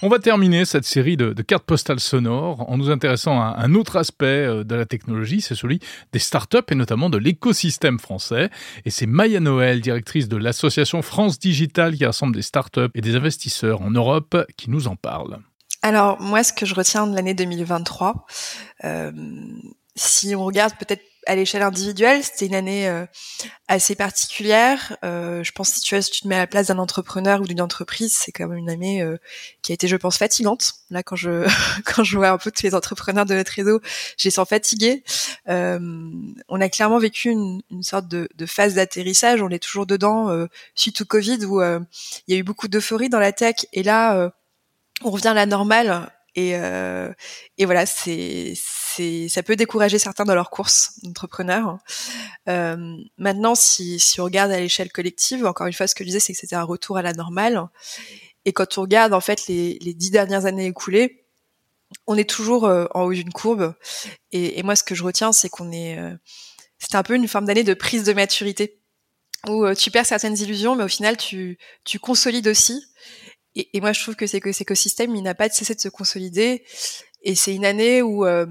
On va terminer cette série de, cartes postales sonores en nous intéressant à un autre aspect euh, de la technologie, c'est celui des startups et notamment de l'écosystème français. Et c'est Maya Noël, directrice de l'association France Digital qui rassemble des startups et des investisseurs en Europe, qui nous en parle. Alors moi, ce que je retiens de l'année 2023, euh, si on regarde peut-être à l'échelle individuelle, c'était une année euh, assez particulière. Euh, je pense si tu, si tu te mets à la place d'un entrepreneur ou d'une entreprise, c'est quand même une année euh, qui a été, je pense, fatigante. Là, quand je quand je vois un peu tous les entrepreneurs de notre réseau, je les sens fatigués. on a clairement vécu une, une sorte de, de phase d'atterrissage. On est toujours dedans suite au Covid où il y a eu beaucoup d'euphorie dans la tech et là on revient à la normale et, euh, et voilà, c'est, c'est, ça peut décourager certains dans leur course d'entrepreneurs. Euh, maintenant, si, si on regarde à l'échelle collective, encore une fois, ce que je disais, c'est que c'était un retour à la normale. Et quand on regarde en fait les, les dix dernières années écoulées, on est toujours euh, en haut d'une courbe. Et, et, moi, ce que je retiens, c'est qu'on est, euh, c'est un peu une forme d'année de prise de maturité où euh, tu perds certaines illusions, mais au final, tu, tu consolides aussi. Et, moi, je trouve que c'est que cet écosystème, il n'a pas cessé de se consolider. Et c'est une année où euh,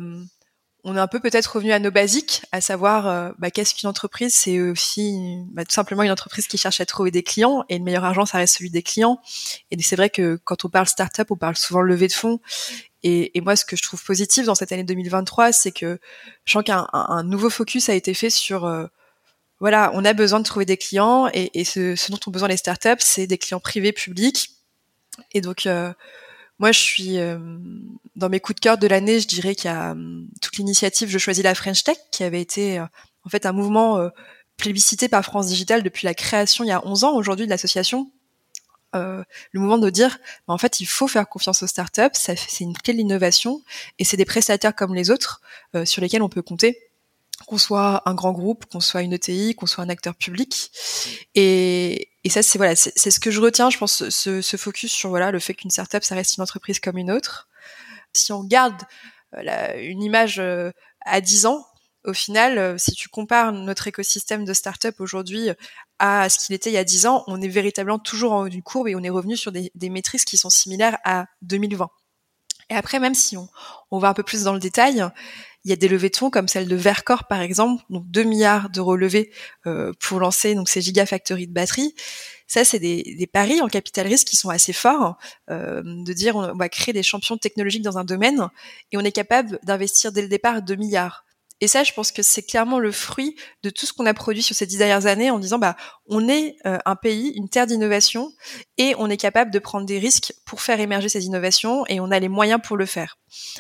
on est un peu peut-être revenu à nos basiques, à savoir euh, bah, qu'est-ce qu'une entreprise? C'est aussi bah, tout simplement une entreprise qui cherche à trouver des clients. Et le meilleur argent, ça reste celui des clients. Et c'est vrai que quand on parle startup, on parle souvent levée de fonds. Et, moi, ce que je trouve positif dans cette année 2023, c'est que je sens qu'un un, nouveau focus a été fait sur euh, voilà, on a besoin de trouver des clients et, et ce, ce, dont ont besoin les startups, c'est des clients privés, publics et donc, euh, moi, je suis euh, dans mes coups de cœur de l'année. Je dirais qu'il y a euh, toute l'initiative Je choisis la French Tech, qui avait été en fait un mouvement plébiscité par France Digital depuis la création il y a 11 ans aujourd'hui de l'association. le mouvement de dire, bah, en fait, il faut faire confiance aux startups. C'est une clé de l'innovation, et c'est des prestataires comme les autres sur lesquels on peut compter qu'on soit un grand groupe, qu'on soit une ETI, qu'on soit un acteur public. Et, et ça, c'est voilà, c'est ce que je retiens. Je pense ce, ce focus sur voilà le fait qu'une startup, ça reste une entreprise comme une autre. Si on garde euh, une image euh, à 10 ans, au final, euh, si tu compares notre écosystème de startup aujourd'hui à ce qu'il était il y a 10 ans, on est véritablement toujours en haut d'une courbe et on est revenu sur des, des maîtrises qui sont similaires à 2020. Et après, même si on, on va un peu plus dans le détail, il y a des levées de fonds comme celle de Vercor par exemple, donc 2 milliards d'euros levés euh, pour lancer donc ces gigafactories de batteries. Ça, c'est des, paris en capital risque qui sont assez forts, euh, de dire on va créer des champions technologiques dans un domaine et on est capable d'investir dès le départ 2 milliards. Et ça, je pense que c'est clairement le fruit de tout ce qu'on a produit sur ces dix dernières années en disant, bah, on est euh, un pays, une terre d'innovation, et on est capable de prendre des risques pour faire émerger ces innovations, et on a les moyens pour le faire.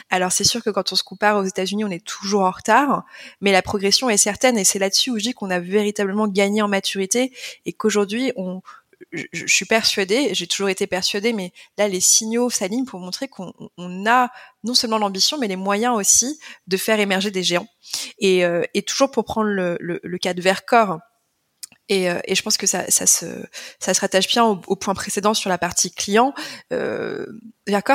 Alors c'est sûr que quand on se compare aux États-Unis, on est toujours en retard, mais la progression est certaine, et c'est là-dessus où je dis qu'on a véritablement gagné en maturité, et qu'aujourd'hui, on, je, suis persuadée, j'ai toujours été persuadée, mais là les signaux s'alignent pour montrer qu'on a non seulement l'ambition, mais les moyens aussi de faire émerger des géants. Et, euh, toujours pour prendre le, le, le cas de Vercor, et, euh, et, je pense que ça, ça, se, ça se rattache bien au, point précédent sur la partie client. Euh,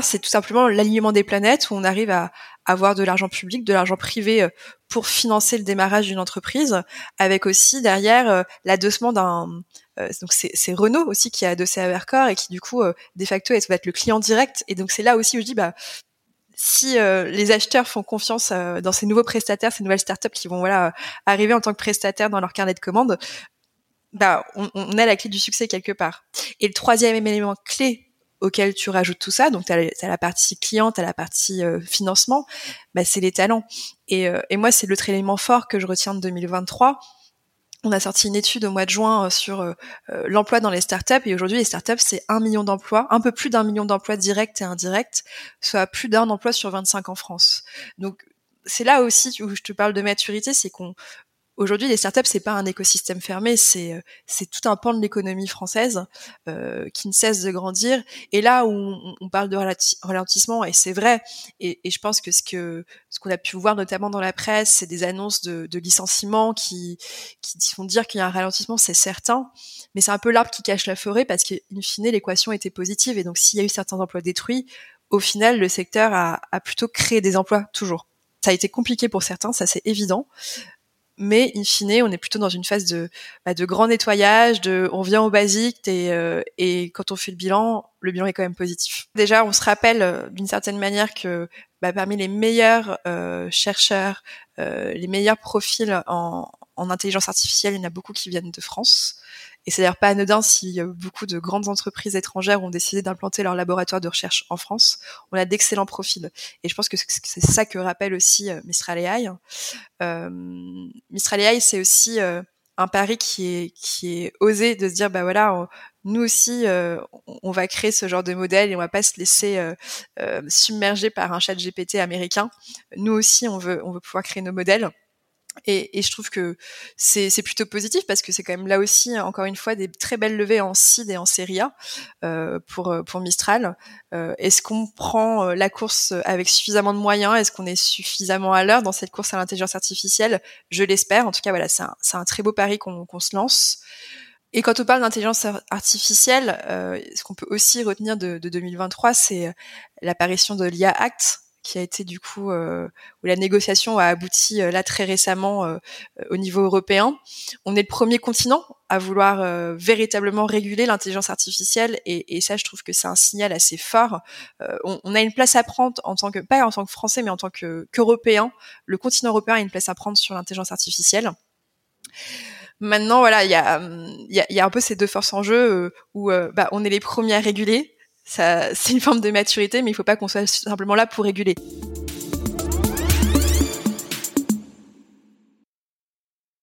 c'est tout simplement l'alignement des planètes où on arrive à avoir de l'argent public, de l'argent privé euh, pour financer le démarrage d'une entreprise, avec aussi derrière euh, l'adossement d'un euh, donc c'est Renault aussi qui a adossé à Vercor et qui du coup de facto va être le client direct. Et donc c'est là aussi où je dis bah si les acheteurs font confiance dans ces nouveaux prestataires, ces nouvelles startups qui vont voilà arriver en tant que prestataires dans leur carnet de commandes, bah, on, on, a la clé du succès quelque part. Et le troisième élément clé auquel tu rajoutes tout ça, donc tu as, la partie client, tu as la partie euh, financement, bah, c'est les talents. Et, euh, et moi, c'est l'autre élément fort que je retiens de 2023. On a sorti une étude au mois de juin euh, sur l'emploi dans les startups et aujourd'hui les startups c'est un million d'emplois, un peu plus d'un million d'emplois directs et indirects, soit plus d'un emploi sur 25 en France. Donc c'est là aussi où je te parle de maturité, c'est qu'on Aujourd'hui, les startups, c'est pas un écosystème fermé, c'est euh, c'est tout un pan de l'économie française euh, qui ne cesse de grandir. Et là où on, parle de ralentissement, et c'est vrai, et, et, je pense que ce que ce qu'on a pu voir notamment dans la presse, c'est des annonces de, de licenciements qui qui font dire qu'il y a un ralentissement, c'est certain. Mais c'est un peu l'arbre qui cache la forêt parce qu'in fine, l'équation était positive. Et donc, s'il y a eu certains emplois détruits, au final, le secteur a, a plutôt créé des emplois toujours. Ça a été compliqué pour certains, ça c'est évident mais in fine, on est plutôt dans une phase de, bah, de grand nettoyage, de, on vient au basique et, euh, et quand on fait le bilan, le bilan est quand même positif. Déjà, on se rappelle euh, d'une certaine manière que bah, parmi les meilleurs euh, chercheurs, les meilleurs profils en, en intelligence artificielle, il y en a beaucoup qui viennent de France. Et c'est d'ailleurs pas anodin si beaucoup de grandes entreprises étrangères ont décidé d'implanter leur laboratoire de recherche en France. On a d'excellents profils. Et je pense que c'est ça que rappelle aussi euh, Mistral AI. Euh, Mistral AI, c'est aussi euh, un pari qui est qui est osé de se dire bah voilà nous aussi euh, on va créer ce genre de modèle et on va pas se laisser euh, submerger par un chat GPT américain nous aussi on veut on veut pouvoir créer nos modèles et, et, je trouve que c'est plutôt positif parce que c'est quand même là aussi, encore une fois, des très belles levées en CID et en Serie A euh, pour, pour Mistral. Euh, Est-ce qu'on prend euh, la course avec suffisamment de moyens? Est-ce qu'on est suffisamment à l'heure dans cette course à l'intelligence artificielle? Je l'espère. En tout cas, voilà, c'est un, un, très beau pari qu'on se lance. Et quand on parle d'intelligence artificielle, euh, ce qu'on peut aussi retenir de, de 2023, c'est l'apparition de l'IA Act, qui a été du coup euh, où la négociation a abouti euh, là très récemment euh, au niveau européen. On est le premier continent à vouloir véritablement réguler l'intelligence artificielle et, et, ça, je trouve que c'est un signal assez fort. On, on, a une place à prendre en tant que pas en tant que Français, mais en tant que qu'Européen. Le continent européen a une place à prendre sur l'intelligence artificielle. Maintenant, voilà, il y a, y, a, y a un peu ces deux forces en jeu où bah, on est les premiers à réguler, c'est une forme de maturité, mais il faut pas qu'on soit simplement là pour réguler.